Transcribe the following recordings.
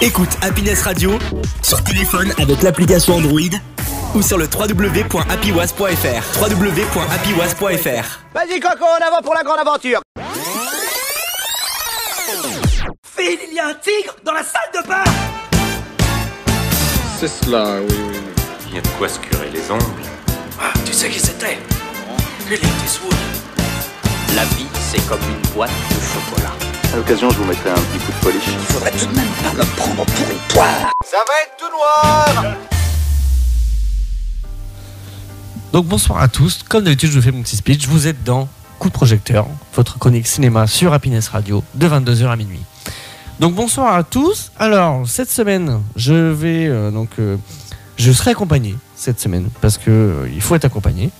Écoute Happiness Radio sur téléphone avec l'application Android ou sur le www.happywas.fr. www.happywas.fr. Vas-y Coco, en avant pour la grande aventure Phil, il y a un tigre dans la salle de bain C'est cela, oui, oui. Il y a de quoi se curer les ongles? Ah, tu sais qui c'était? Clint Eastwood. La vie, c'est comme une boîte de chocolat. À l'occasion, je vous mettrai un petit coup de polish. Faudrait tout de même pas me prendre pour une poire Ça va être tout noir Donc bonsoir à tous, comme d'habitude je vous fais mon petit speech, vous êtes dans Coup de projecteur, votre chronique cinéma sur Happiness Radio de 22h à minuit. Donc bonsoir à tous. Alors cette semaine, je vais euh, donc euh, je serai accompagné cette semaine parce que euh, il faut être accompagné.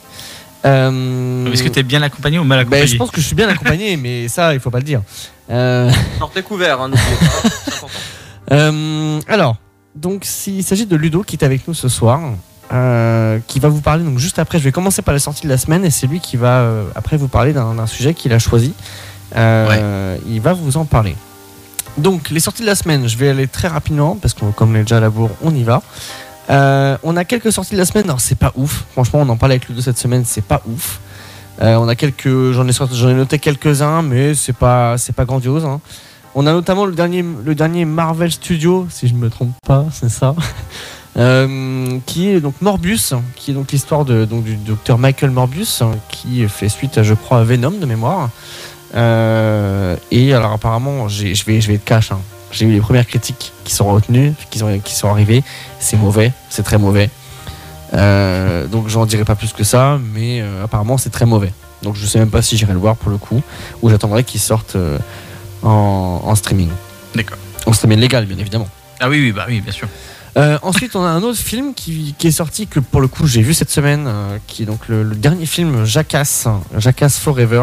Euh, Est-ce que tu es bien accompagné ou mal ben, accompagné je pense que je suis bien accompagné, mais ça il faut pas le dire. Euh, Sortez couvert, hein, n'oubliez pas. c'est important. Euh, alors, donc s'il s'agit de Ludo qui est avec nous ce soir, euh, qui va vous parler. Donc juste après, je vais commencer par la sortie de la semaine et c'est lui qui va euh, après vous parler d'un d'un sujet qu'il a choisi. Euh, Il va vous en parler. Donc les sorties de la semaine, je vais aller très rapidement parce que comme on est déjà à la bourre, on y va. Euh, on a quelques sorties de la semaine. Alors c'est pas ouf. Franchement, on en parlait avec Ludo cette semaine. C'est pas ouf. Euh, on a quelques, j'en ai, noté quelques-uns, mais c'est pas, c'est pas grandiose. hein. On a notamment le dernier, le dernier Marvel Studio, si je ne me trompe pas, c'est ça, Euh, qui est donc Morbius, qui est donc l'histoire de, donc, du docteur Michael Morbius, hein, qui fait suite, à, je crois, à Venom de mémoire. Et alors apparemment, je vais, je vais être cash. hein. J'ai eu les premières critiques qui sont retenues, qui sont, qui sont arrivées. C'est mauvais, c'est très mauvais. Euh, donc j'en dirai pas plus que ça, mais euh, apparemment c'est très mauvais. Donc je sais même pas si j'irai le voir pour le coup, ou j'attendrai qu'il sorte euh, en, en streaming. D'accord. En streaming légal, bien évidemment. Ah oui, oui, bah oui, bien sûr. Euh, ensuite, on a un autre film qui, qui est sorti que pour le coup j'ai vu cette semaine, euh, qui est donc le, le dernier film Jackass, Jackass Forever,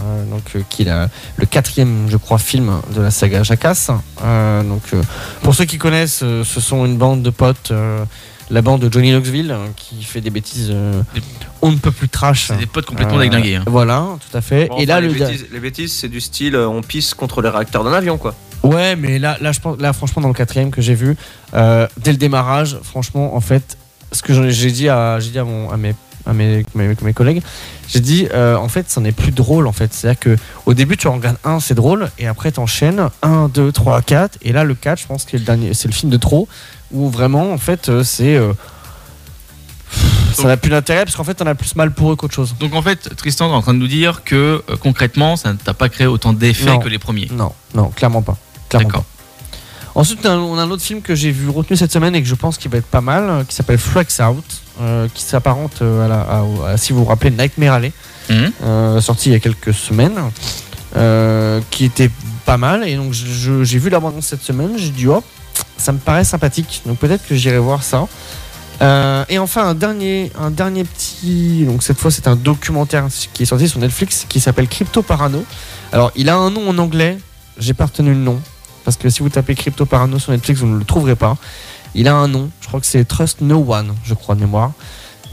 euh, donc euh, qui est la- le quatrième, je crois, film de la saga Jackass. Euh, donc, euh, pour ceux qui connaissent, euh, ce sont une bande de potes, euh, la bande de Johnny Knoxville, euh, qui fait des bêtises, euh, Des- on ne peut plus trash. C'est des potes complètement Euh, déglingués. hein. Voilà, tout à fait. Bon, Et là, le les, bêtises, les bêtises, c'est du style euh, on pisse contre les réacteurs d'un avion, quoi. Ouais, mais là, là, je pense, là, franchement, dans le quatrième que j'ai vu, euh, dès le démarrage, franchement, en fait, ce que j'ai dit à, j'ai dit à, mon, à mes, à mes, mes, mes collègues, j'ai dit, euh, en fait, ça n'est plus drôle, en fait. C'est-à-dire que au début, tu en regardes un, c'est drôle, et après, t'enchaînes 1, 2, 3, 4, et là, le 4, je pense que c'est le dernier, c'est le film de trop, où vraiment, en fait, euh, c'est. euh, ça n'a plus d'intérêt parce qu'en fait, on a plus mal pour eux qu'autre chose. Donc en fait, Tristan est en train de nous dire que euh, concrètement, ça t'a pas créé autant d'effets que les premiers. Non, non, clairement pas. D'accord. Ensuite, on a- un autre film que j'ai vu retenu cette semaine et que je pense qu'il va être pas mal, euh, qui s'appelle Flex Out, euh, qui s'apparente euh, à, la- à- à- si vous vous rappelez, Nightmare Alley, Mhm. euh, sorti il y a quelques semaines, euh, qui était pas mal. Et donc, j'ai vu l'abondance cette semaine, j'ai dit, oh, ça me paraît sympathique, donc peut-être que j'irai voir ça. Et enfin, un dernier, un dernier petit. Donc, cette fois, c'est un documentaire qui est sorti sur Netflix qui s'appelle Crypto Parano. Alors, il a un nom en anglais, j'ai pas retenu le nom. Parce que si vous tapez Crypto Parano sur Netflix, vous ne le trouverez pas. Il a un nom, je crois que c'est Trust No One, je crois de mémoire.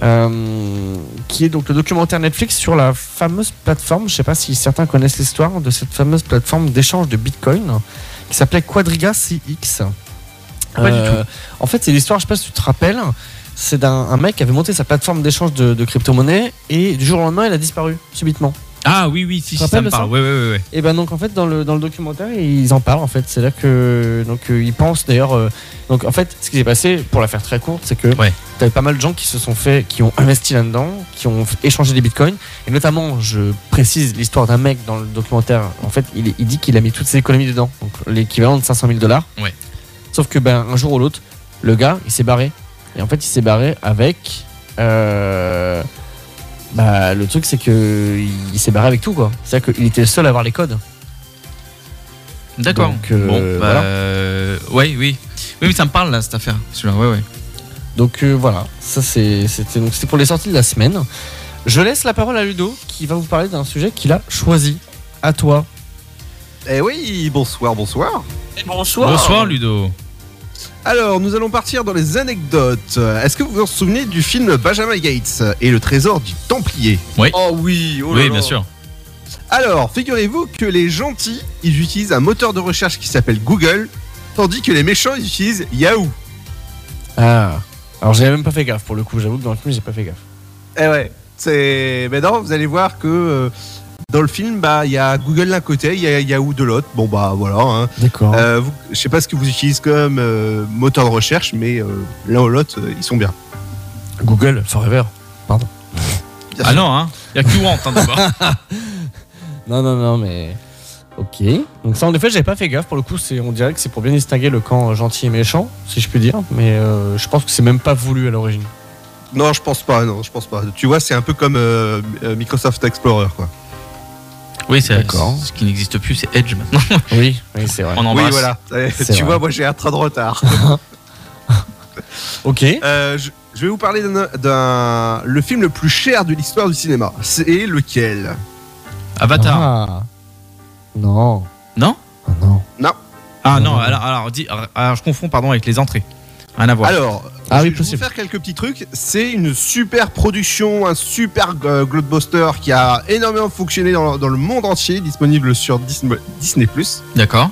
Euh, qui est donc le documentaire Netflix sur la fameuse plateforme, je sais pas si certains connaissent l'histoire de cette fameuse plateforme d'échange de Bitcoin qui s'appelait Quadriga CX. Pas du Euh, En fait, c'est l'histoire, je sais pas si tu te rappelles, c'est d'un un mec qui avait monté sa plateforme d'échange de, de crypto-monnaie et du jour au lendemain, il a disparu subitement. Ah oui, oui, si, si, ça me parle. Ouais, ouais, ouais, ouais. Et ben donc en fait dans le, dans le documentaire ils en parlent en fait c'est là que donc euh, ils pensent d'ailleurs euh, donc en fait ce qui s'est passé pour la faire très courte c'est que Ouais. t'avais pas mal de gens qui se sont fait qui ont investi là-dedans qui ont échangé des bitcoins et notamment je précise l'histoire d'un mec dans le documentaire en fait il, il dit qu'il a mis toutes ses économies dedans donc l'équivalent de 500 000 dollars Ouais. sauf que ben un jour ou l'autre le gars il s'est barré et en fait il s'est barré avec euh, bah, le truc, c'est que il s'est barré avec tout, quoi. C'est-à-dire qu'il était le seul à avoir les codes. D'accord. Donc, euh, bon, bah, voilà. euh, ouais, oui. Oui, mais ça me parle là, cette affaire. Celui-là, ouais, ouais. Donc euh, voilà, ça c'est- c'était donc c'était pour les sorties de la semaine. Je laisse la parole à Ludo qui va vous parler d'un sujet qu'il a choisi. À toi. Eh oui, bonsoir, bonsoir. Bonsoir. Bonsoir, Ludo. Alors, nous allons partir dans les anecdotes. Est-ce que vous vous souvenez du film Benjamin Gates et le trésor du Templier Oui. Oh oui, oh là oui, là. bien sûr. Alors, figurez-vous que les gentils, ils utilisent un moteur de recherche qui s'appelle Google tandis que les méchants ils utilisent Yahoo. Ah. Alors j'avais même pas fait gaffe pour le coup, j'avoue que dans le film j'ai pas fait gaffe. Eh ouais, c'est. Mais non, vous allez voir que euh, dans le film, bah, il y a Google d'un côté, il y a Yahoo de l'autre. Bon, bah voilà. Hein. D'accord. Euh, vous- je sais pas ce que vous utilisez comme euh, moteur de recherche, mais euh, l'un ou l'autre, euh, ils sont bien. Google, Forever. Bien Ah sûr. non, hein. Il y a que Warrant, hein, d'abord. Non, non, non, mais. Ok. Donc ça, en effet, j'avais pas fait gaffe. Pour le coup, c'est, on dirait que c'est pour bien distinguer le camp gentil et méchant, si je puis dire. Mais euh, je pense que c'est même pas voulu à l'origine. Non, je pense pas. Non, je pense pas. Tu vois, c'est un peu comme Microsoft Explorer, quoi. Oui, c'est D'accord. ce qui n'existe plus, c'est Edge maintenant. Oui, oui, c'est vrai. On Oui, embrasse. voilà. Eh, C'est Tu vrai. vois, moi, j'ai un train de retard. Ok. Euh, je, je vais vous parler d'un, d'un- le film le plus cher de l'histoire du cinéma. C'est lequel? Avatar. Ah. Non. Non? Ah non. Ah non, Non. alors, alors, dis- alors, je confonds pardon avec les entrées. Rien à voir. Alors, Ah je, oui, je vais vous faire quelques petits trucs. C'est une super production, un super euh, blockbuster qui a énormément fonctionné dans, dans le monde entier, disponible sur Disney, Disney+. D'accord.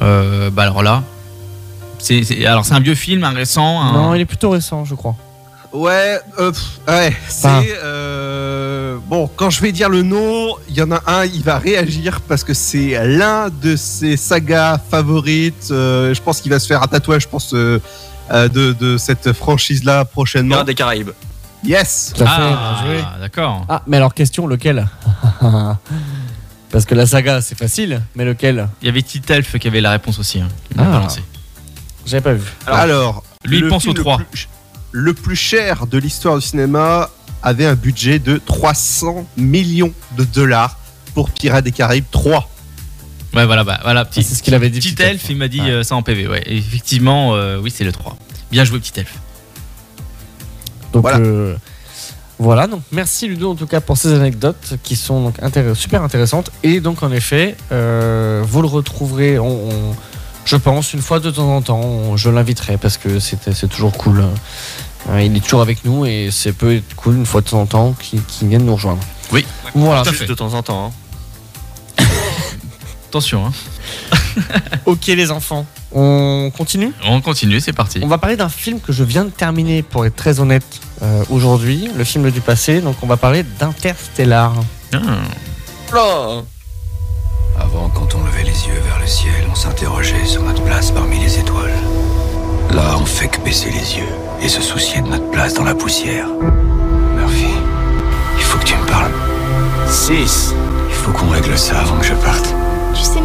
Euh, bah alors là, c'est c'est- alors c'est un vieux film, un récent. Un... Non, il est plutôt récent, je crois. Ouais, euh, pff, ouais, c'est euh, bon. Quand je vais dire le nom, il y en a un, il va réagir parce que c'est l'un de ses sagas favorites. Euh, je pense qu'il va se faire un tatouage, je pense, euh, de, de cette franchise-là prochainement. Pirates des Caraïbes. Yes. Tout à fait, Ah, bien joué. d'accord. Ah, mais alors, question, lequel Parce que la saga, c'est facile, mais lequel Il y avait Titelf qui avait la réponse aussi. Hein. Il Ah. balancé. J'avais pas vu. Alors, lui, il le pense film aux trois. Le plus, le plus cher de l'histoire du cinéma avait un budget de 300 millions de dollars pour Pirates des Caraïbes 3. Ouais, voilà, bah, voilà. Petit, Ah, c'est ce qu'il avait dit, Petit Petit elfe, Elfe. il m'a dit Ouais. euh, ça en PV. Ouais, Et effectivement, euh, oui, c'est le 3. Bien joué, petit elfe. Donc Voilà. voilà. voilà, donc merci Ludo en tout cas pour ces anecdotes qui sont donc intér- super intéressantes. Et donc en effet, euh, vous le retrouverez, on, on- je pense, une fois de temps en temps. on- je l'inviterai parce que c'est c'est toujours cool. Euh, il est toujours avec nous et c'est peut être cool une fois de temps en temps qu'il qu'il vienne nous rejoindre. Oui, Voilà. tout à fait. de temps en temps. hein. Attention, hein. Ok les enfants, on continue on continue, c'est parti. On va parler d'un film que je viens de terminer pour être très honnête euh, aujourd'hui, le film du passé. Donc on va parler d'Interstellar. Ah. Avant, quand on levait les yeux vers le ciel, on s'interrogeait sur notre place parmi les étoiles. Là, on fait que baisser les yeux et se soucier de notre place dans la poussière. Murphy, il faut que tu me parles. 6, Il faut qu'on règle ça avant que je parte.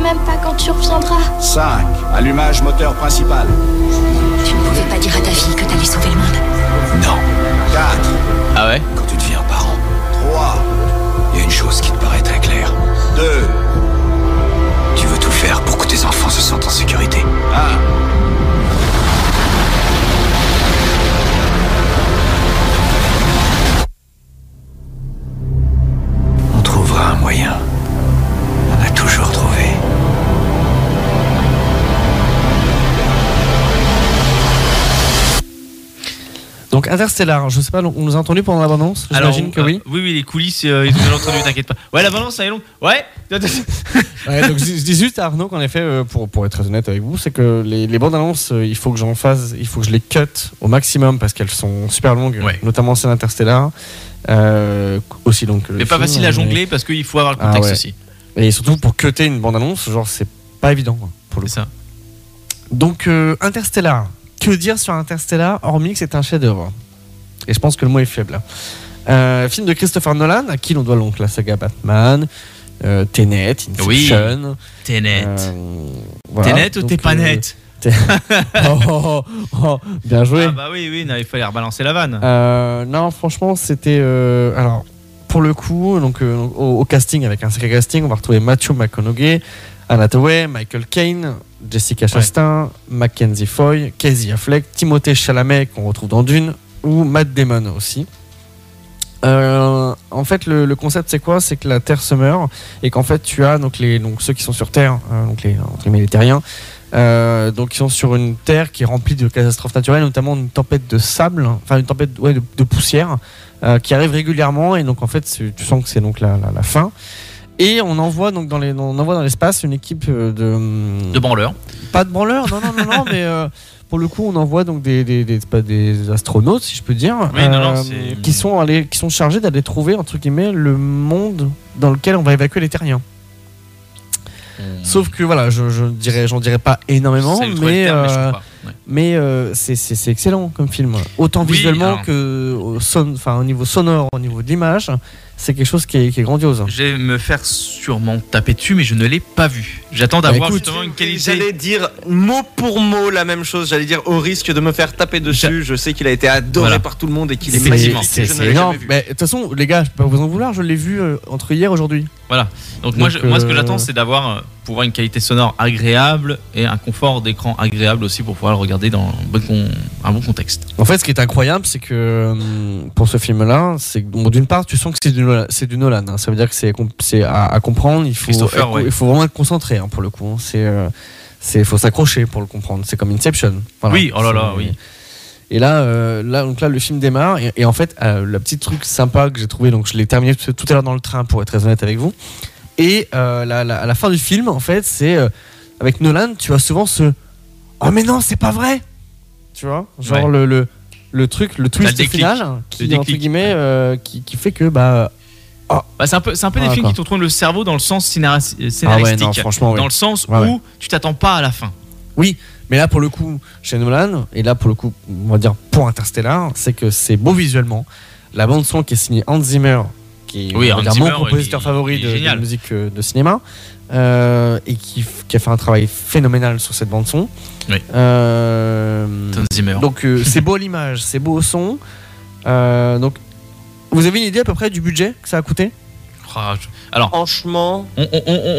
Même pas quand tu reviendras. 5, allumage moteur principal. Tu ne pouvais pas dire à ta fille que t'allais sauver le monde. Non, 4, Ah ouais? Quand tu deviens parent, 3, il y a une chose qui te paraît très claire. 2, Tu veux tout faire pour que tes enfants se sentent en sécurité. 1. Donc Interstellar, je sais pas, on nous a entendu pendant l'abondance J'imagine que euh, oui. oui, oui, les coulisses, euh, ils ont entendu, t'inquiète pas. Ouais, la balance, elle est longue. Ouais. Ouais, donc je, je dis juste à Arnaud qu'en effet, euh, pour, pour être très honnête avec vous, c'est que les, les bandes annonces, euh, il faut que j'en fasse, il faut que je les cut au maximum parce qu'elles sont super longues, Ouais. notamment celle Interstellar. Euh, aussi donc. Mais pas facile à jongler parce qu'il faut avoir le Ah contexte ouais. aussi. Et surtout pour cutter une bande annonce, genre c'est pas évident quoi, pour le C'est coup. ça. Donc euh, Interstellar, que dire sur Interstellar hormis que c'est un chef-d'œuvre Et je pense que le mot est faible. Euh, film de Christopher Nolan, à qui l'on doit donc la saga Batman, euh, Tenet, Oui. Inception. T'es net. euh, voilà. Ou t'es pas euh, net oh, oh, oh, bien joué. Ah bah oui, oui, non, il fallait rebalancer la vanne. Euh, non, franchement, c'était. euh, alors, pour le coup, donc, au, au casting, avec un sacré casting, on va retrouver Matthew McConaughey, Anna Michael Caine, Jessica Chastain, Mackenzie Foy, Casey Affleck, Timothée Chalamet, qu'on retrouve dans Dune, ou Matt Damon aussi. Euh, en fait, le, le concept, c'est quoi? C'est que la Terre se meurt et qu'en fait, tu as donc, les, donc, ceux qui sont sur Terre, euh, donc les, entre les terriens, euh, donc ils sont sur une Terre qui est remplie de catastrophes naturelles, notamment une tempête de sable, enfin une tempête ouais, de, de poussière, euh, qui arrive régulièrement et donc en fait tu sens que c'est donc la, la, la fin. Et on envoie donc dans les, on envoie dans l'espace une équipe euh, de De branleurs. pas de branleurs, non non non non, mais euh, pour le coup on envoie donc des des, des, des astronautes si je peux dire, euh, non, non, qui sont allés, qui sont chargés d'aller trouver entre guillemets le monde dans lequel on va évacuer les terriens. Sauf que voilà, je, je dirais, j'en dirais pas énormément, mais terme, mais euh. Ouais. mais c'est- excellent comme film. Autant Oui, visuellement alors. que au, son, au niveau sonore, au niveau de l'image, c'est quelque chose qui est, qui est grandiose. Je vais me faire sûrement taper dessus, mais je ne l'ai pas vu. J'attends d'avoir écoute, justement une qualité. J'allais dire mot pour mot la même chose. J'allais dire au risque de me faire taper dessus. Je sais qu'il a été adoré Voilà. par tout le monde et qu'il est magnifique. C'est énorme. Mais de toute façon, les gars, je peux pas vous en vouloir. Je l'ai vu euh, entre hier et aujourd'hui. Voilà. Donc, moi, moi, ce que euh, j'attends, c'est d'avoir euh, pour avoir une qualité sonore agréable et un confort d'écran agréable aussi pour pouvoir le regarder dans un bon, con- un bon contexte. En fait, ce qui est incroyable, c'est que pour ce film-là, c'est que, bon, d'une part, tu sens que c'est du Nolan. C'est du Nolan hein. Ça veut dire que c'est à, à comprendre. Il faut, il faut vraiment être concentré hein, pour le coup. hein. C'est euh, c'est faut s'accrocher pour le comprendre. C'est comme Inception. Voilà. Oui, oh là là, oui. Et là, euh, là, donc là, le film démarre. Et, et en fait, euh, le petit truc sympa que j'ai trouvé, donc je l'ai terminé tout à l'heure dans le train, pour être très honnête avec vous. Et euh, la- la- à la fin du film, en fait, c'est avec Nolan, tu as souvent ce Oh, mais non, c'est pas vrai Tu vois? Genre Ouais. le, le, le truc, le twist final, qui, entre guillemets, qui, qui fait que, bah. Bah, c'est un peu, c'est un peu des Ah, films d'accord. qui te retournent le cerveau dans le sens Ah ouais, scénaristique. non, franchement, oui. Dans le sens Ouais, où tu t'attends pas à la fin. Oui, mais là pour le coup, chez Nolan, et là pour le coup, on va dire pour Interstellar, c'est que c'est beau visuellement. La bande son qui est signée Hans Zimmer, qui est Oui, Hans Zimmer, mon compositeur il- favori il de, de musique euh, de cinéma, euh, et qui, qui a fait un travail phénoménal sur cette bande son. Oui. Euh, Hans Zimmer. donc euh, c'est beau à l'image, c'est beau au son. Donc vous avez une idée à peu près du budget que ça a coûté? Ah, Alors, Franchement, on,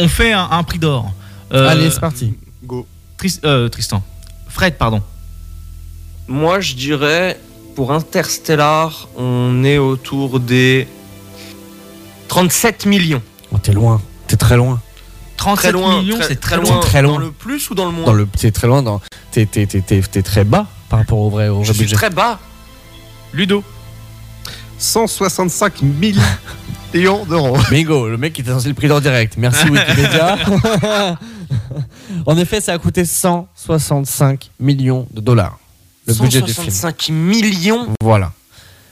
on- fait un, un prix d'or. Euh, Allez, c'est parti. go. Tris- euh, Tristan. Fred, pardon. Moi, je dirais pour Interstellar, on est autour des 37 millions. Oh, T'es loin, t'es très loin. 37 Très loin, millions, très- c'est très loin. Très loin. Dans le plus ou dans le moins Dans le, t'es très loin. Dans, t'es, t'es- t'es- t'es- t'es très bas par rapport au vrai, au Je vrai suis budget. très bas. Ludo. 165 millions d'euros. Bingo, le mec qui était censé le prix d'or direct. Merci Wikipédia. en effet, ça a coûté 165 millions de dollars. Le budget du film. 165 millions Voilà.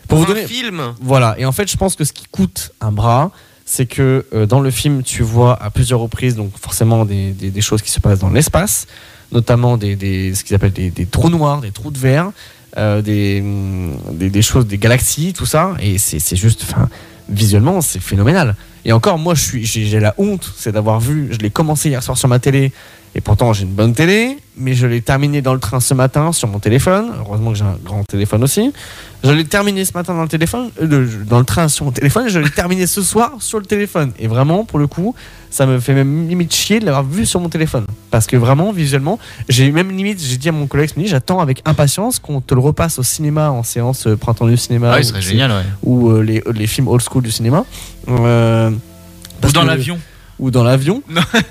Pour pour vous un donner. film. Voilà. Et en fait, je pense que ce qui coûte un bras, c'est que euh, dans le film, tu vois à plusieurs reprises, donc forcément des, des- des choses qui se passent dans l'espace, notamment des, des- ce qu'ils appellent des, des trous noirs, des trous de verre, euh, des, hum, des, des choses, des galaxies, tout ça. Et c'est juste, visuellement, c'est phénoménal. Et encore, moi, j'ai la honte, c'est d'avoir vu, je l'ai commencé hier soir sur ma télé, et pourtant j'ai une bonne télé, mais je l'ai terminé dans le train ce matin sur mon téléphone. Heureusement que j'ai un grand téléphone aussi. Je l'ai terminé ce matin dans le téléphone, euh, dans le train sur mon téléphone, et je l'ai terminé ce soir sur le téléphone. Et vraiment, pour le coup, ça me fait même limite chier de l'avoir vu sur mon téléphone. Parce que vraiment, visuellement, j'ai même limite, j'ai dit à mon collègue, j'attends avec impatience qu'on te le repasse au cinéma en séance euh, printemps du cinéma. Ah oui, ou- ce serait génial, ouais. Ou euh, les, les films old school du cinéma. Ou dans l'avion. Ou dans l'avion.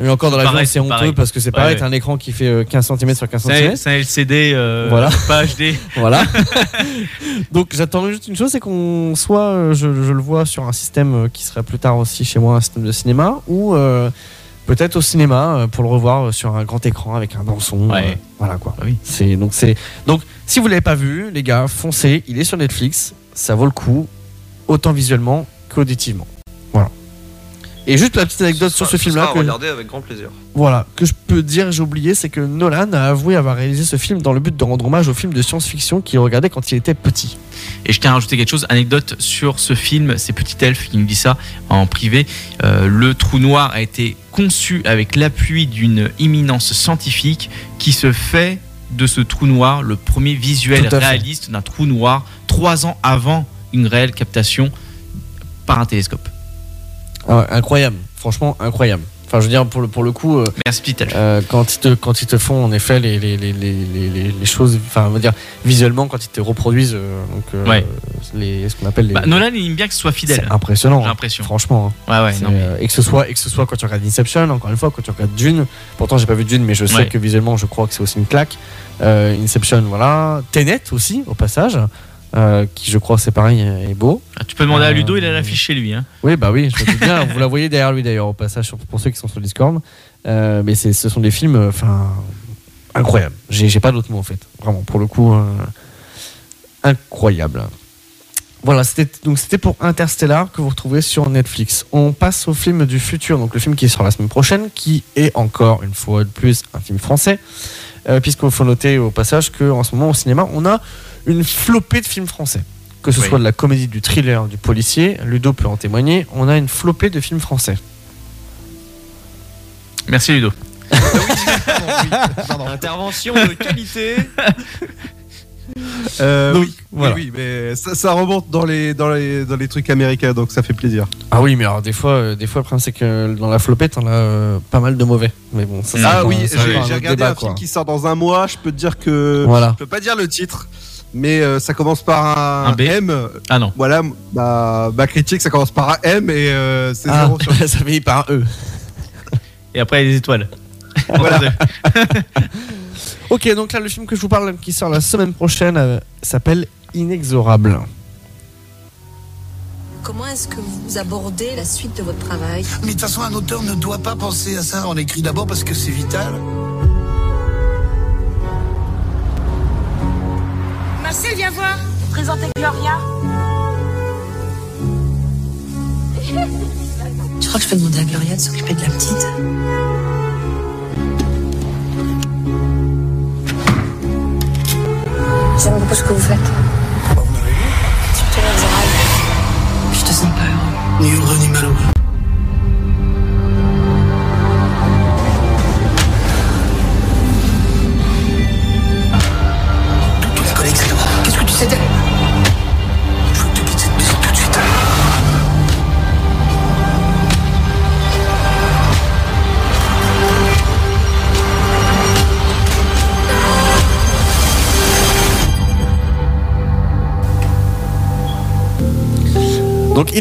Et encore dans l'avion, c'est honteux pareil. parce que c'est pareil, ouais. t'as un écran qui fait euh, 15 cm sur 15 C'est cm. c'est un LCD, euh, Voilà. pas HD. Voilà. Donc j'attends juste une chose, c'est qu'on soit, euh, je, je le vois sur un système euh, qui serait plus tard aussi chez moi, un système de cinéma, ou euh, peut-être au cinéma euh, pour le revoir euh, sur un grand écran avec un bon son. Ouais. euh, voilà quoi. Oui. C'est donc c'est donc si vous l'avez pas vu, les gars, foncez. Il est sur Netflix, ça vaut le coup, autant visuellement qu'auditivement. Et juste la petite anecdote sur ce film-là que, regarder avec grand plaisir. voilà, que je peux dire, j'ai oublié, c'est que Nolan a avoué avoir réalisé ce film dans le but de rendre hommage au film de science-fiction qu'il regardait quand il était petit. Et je tiens à rajouter quelque chose, anecdote sur ce film, c'est Petit Elf qui nous dit ça en privé. Euh, le trou noir a été conçu avec l'appui d'une imminence scientifique qui se fait de ce trou noir le premier visuel réaliste d'un trou noir trois ans avant une réelle captation par un télescope. Ah incroyable, franchement incroyable. Enfin, je veux dire, pour le, pour le coup, euh, Merci euh, quand, ils te, quand ils te font en effet les, les, les, les, les- choses, enfin, on va dire visuellement, quand ils te reproduisent euh, donc, euh, Ouais. les, ce qu'on appelle les. Bah, Nolan il aime bien que ce soit fidèle. c'est impressionnant, J'ai hein, l'impression. franchement. hein. Ouais, ouais, C'est, non, mais- et, que ce soit, et que ce soit quand tu regardes Inception, encore une fois, quand tu regardes Dune, pourtant j'ai pas vu Dune, mais je sais que visuellement je crois que c'est aussi une claque. Inception, voilà. Tenet aussi, au passage. Euh, qui je crois c'est pareil est beau. Ah, tu peux demander à Euh, Ludo, il a l'affiche chez lui. Hein. Oui, bah oui, je me bien. vous la voyez derrière lui d'ailleurs au passage pour ceux qui sont sur Discord. Euh, mais c'est- ce sont des films, enfin, incroyables. J'ai j'ai pas d'autre mot en fait. Vraiment, pour le coup, euh, incroyable. Voilà, c'était donc c'était pour Interstellar que vous retrouvez sur Netflix. On passe au film du futur, donc le film qui sort la semaine prochaine, qui est encore une fois de plus un film français, puisqu'il faut noter au passage qu'en ce moment au cinéma, on a une flopée de films français. Que ce Oui. soit de la comédie, du thriller, du policier, Ludo peut en témoigner, on a une flopée de films français. Merci Ludo. Intervention de qualité. Euh, Donc, oui, voilà. oui, oui, mais ça, ça remonte dans les, dans, les, dans les trucs américains, donc ça fait plaisir. Ah oui, mais alors des fois, euh, des fois le problème c'est que dans la flopette, on a euh, pas mal de mauvais. Mais bon, ça, Ah oui, j'ai regardé débat, un film qui sort dans un mois, je peux te dire que... Voilà. Je peux pas dire le titre, mais euh, ça commence par un, Un B. M. Ah non. Voilà, ma, ma critique, ça commence par un M et euh, c'est Ah, zéro sur ça finit par un E. Et après, il y a des étoiles. Voilà. Ok, donc là, le film que je vous parle qui sort la semaine prochaine euh, s'appelle Inexorable. Comment est-ce que vous abordez la suite de votre travail? Mais de toute façon, un auteur ne doit pas penser à ça. On écrit d'abord parce que c'est vital. Marcel, viens voir. Présentez Gloria. Je crois que je peux demander à Gloria de s'occuper de la petite? J'aime beaucoup ce que vous faites.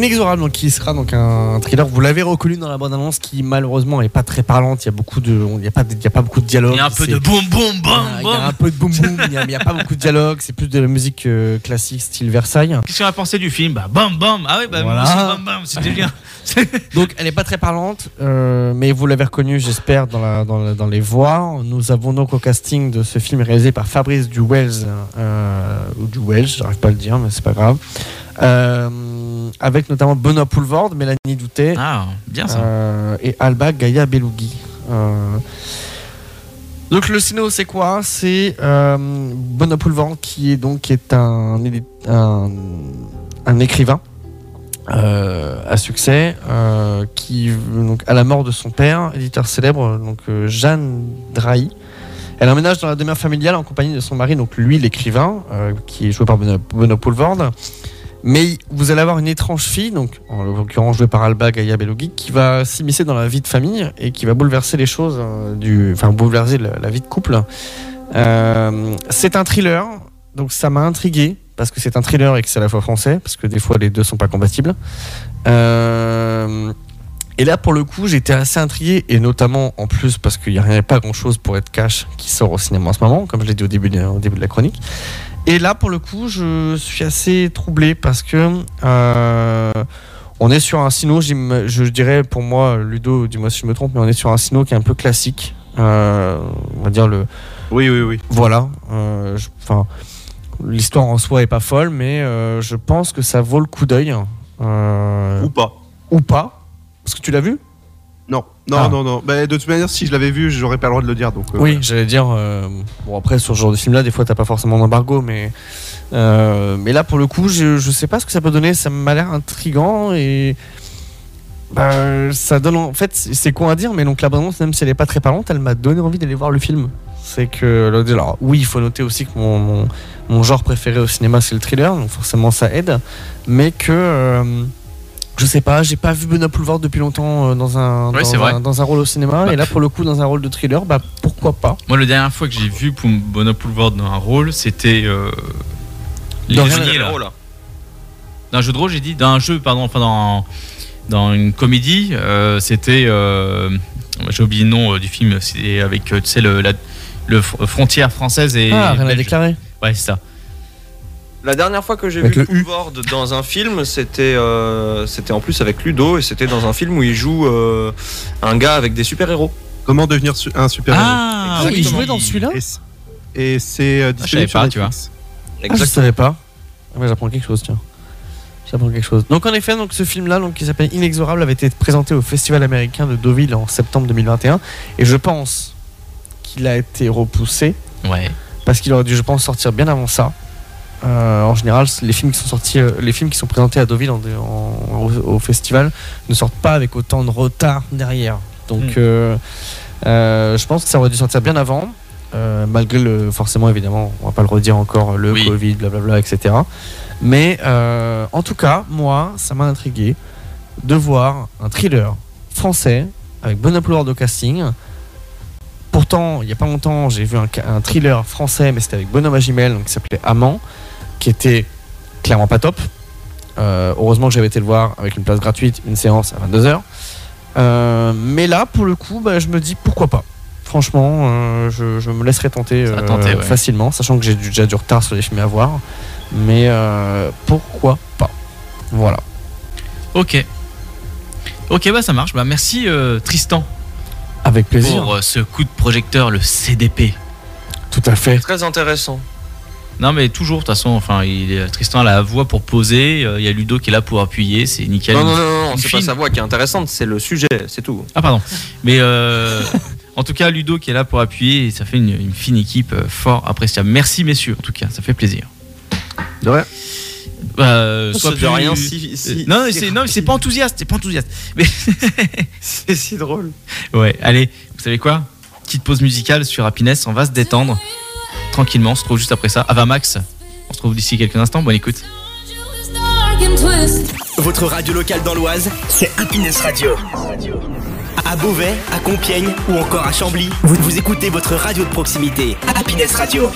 Inexorable, donc, qui sera donc un thriller. Vous l'avez reconnu dans la bande-annonce, qui malheureusement est pas très parlante. Il y a beaucoup de, il y a pas, de- il y a pas beaucoup de dialogue. Il y a un peu de boum boum boum Ah, Il y a un peu de boum boum, il a- n'y a pas beaucoup de dialogue. C'est plus de la musique euh, classique, style Versailles. Qu'est-ce qu'on a pensé du film? Bah bam bam. Ah ouais, bah Voilà. bam bam, c'était bien. Donc elle n'est pas très parlante, euh, mais vous l'avez reconnue, j'espère, dans, la, dans, la- dans les voix. Nous avons donc au casting de ce film réalisé par Fabrice Duwels, euh, ou Duwels, j'arrive pas à le dire, mais c'est pas grave. Euh, avec notamment Benoît Poulvord, Mélanie Doutet Ah, bien ça. euh, et Alba Gaïa Belougui. Donc le cinéo c'est quoi? C'est euh, Benoît Poulvord qui est donc qui est un, un, un écrivain euh, à succès euh, qui donc à la mort de son père, éditeur célèbre donc euh, Jeanne Drahi. Elle emménage dans la demeure familiale en compagnie de son mari, donc lui l'écrivain, euh, qui est joué par Benoît. Mais vous allez avoir une étrange fille, donc en l'occurrence jouée par Alba Gaïa Belougui, qui va s'immiscer dans la vie de famille et qui va bouleverser les choses, euh, du, enfin bouleverser la, la vie de couple. Euh, c'est un thriller, donc ça m'a intrigué parce que c'est un thriller et que c'est à la fois français, parce que des fois les deux sont pas compatibles. Euh, et là, pour le coup, j'étais assez intrigué, et notamment en plus parce qu'il n'y a pas grand chose pour être cash qui sort au cinéma en ce moment, comme je l'ai dit au début, de, au début de la chronique. Et là, pour le coup, je suis assez troublé parce que euh, on est sur un sino, je dirais pour moi, Ludo, dis-moi si je me trompe, mais on est sur un sino qui est un peu classique. Euh, on va dire le. Oui, oui, oui. Voilà. euh, Enfin, l'histoire en soi est pas folle, mais euh, je pense que ça vaut le coup d'œil. Euh, Ou pas. ou pas. Parce que tu l'as vu? Non, non, Ah. non, non. Bah, de toute manière, si je l'avais vu, j'aurais pas le droit de le dire. Donc, euh, Oui, j'allais dire. euh, bon, après, sur ce genre de film-là, des fois, t'as pas forcément d'embargo, mais. euh, mais là, pour le coup, je, je sais pas ce que ça peut donner. Ça m'a l'air intrigant et. Bah, ça donne. En fait, c'est c'est con à dire, mais donc la bande même si elle est pas très parlante, elle m'a donné envie d'aller voir le film. C'est que. Alors, oui, il faut noter aussi que mon, mon, mon genre préféré au cinéma, c'est le thriller, donc forcément, ça aide. Mais que. euh, je sais pas, j'ai pas vu Benoît Poulvord depuis longtemps euh, dans un, dans, un dans un rôle au cinéma, Bah. et là pour le coup dans un rôle de thriller, bah pourquoi pas Moi, la dernière fois que j'ai vu Poulvord dans un rôle, c'était. Euh, Les Dans rien- là. Là. D'un jeu de rôle, j'ai dit. D'un jeu, pardon, enfin dans, dans une comédie. euh, c'était. j'ai oublié le nom du film. C'est avec, tu sais, le, la le fr- frontière française et. Ah, rien à déclarer. Ouais, c'est ça. La dernière fois que j'ai vu. Poulvord dans un film, c'était euh, c'était en plus avec Ludo et c'était dans un film où il joue euh, un gars avec des super-héros. Comment devenir su- un super héros Ah, Ah, il jouait dans celui-là Et c'est euh, disponible savais pas, sur tu vois. Netflix. Ah, je savais pas. Ah ouais, j'apprends quelque chose, tiens. J'apprends quelque chose. Donc en effet, donc ce film-là, donc qui s'appelle Inexorable, avait été présenté au Festival américain de Deauville en septembre 2021, et je pense qu'il a été repoussé Ouais. parce qu'il aurait dû, je pense, sortir bien avant ça. Euh, en général, les films qui sont sortis, euh, les films qui sont présentés à Deauville en- en- au, au festival ne sortent pas avec autant de retard derrière. Donc, Mm. euh, euh, je pense que ça aurait dû sortir bien avant, euh, malgré le, forcément, évidemment, on va pas le redire encore, le Oui. Covid, blablabla, etc. Mais euh, en tout cas, moi, ça m'a intrigué de voir un thriller français avec bon pouvoir de casting. Pourtant, il n'y a pas longtemps, j'ai vu un, thriller français, mais c'était avec Bonhomme Agimel, donc qui s'appelait Amant, qui était clairement pas top. Euh, heureusement que j'avais été le voir avec une place gratuite, une séance à 22h. Euh, mais là, pour le coup, bah, je me dis pourquoi pas. Franchement, euh, je, je me laisserai tenter, ouais. facilement, sachant que j'ai déjà du retard sur les films à voir. Mais pourquoi pas Voilà. Ok. Ok, bah ça marche. Bah merci Tristan Avec plaisir. pour euh, ce coup de projecteur, le CDP. Tout à fait. Très intéressant. Non mais toujours, de toute façon, enfin, il Tristan a la voix pour poser, euh, il y a Ludo qui est là pour appuyer, c'est nickel. Non, non, non, non, c'est pas sa voix qui est intéressante, c'est le sujet, c'est tout. Ah pardon. Mais euh, en tout cas, Ludo qui est là pour appuyer, et ça fait une, une fine équipe fort appréciable. Merci messieurs, en tout cas, ça fait plaisir. De rien. Bah, sois de plus- rien si- si- Euh, non, c'est non, c'est pas enthousiaste, c'est pas enthousiaste. Mais C'est si drôle. ouais, allez, vous savez quoi? Petite pause musicale sur Happiness, on va se détendre tranquillement. On se retrouve juste après ça. Ava Max, on se retrouve d'ici quelques instants. Bonne écoute. Votre radio locale dans l'Oise, c'est Happiness Radio. À Beauvais, à Compiègne ou encore à Chambly, vous, vous écoutez votre radio de proximité. Happiness Radio.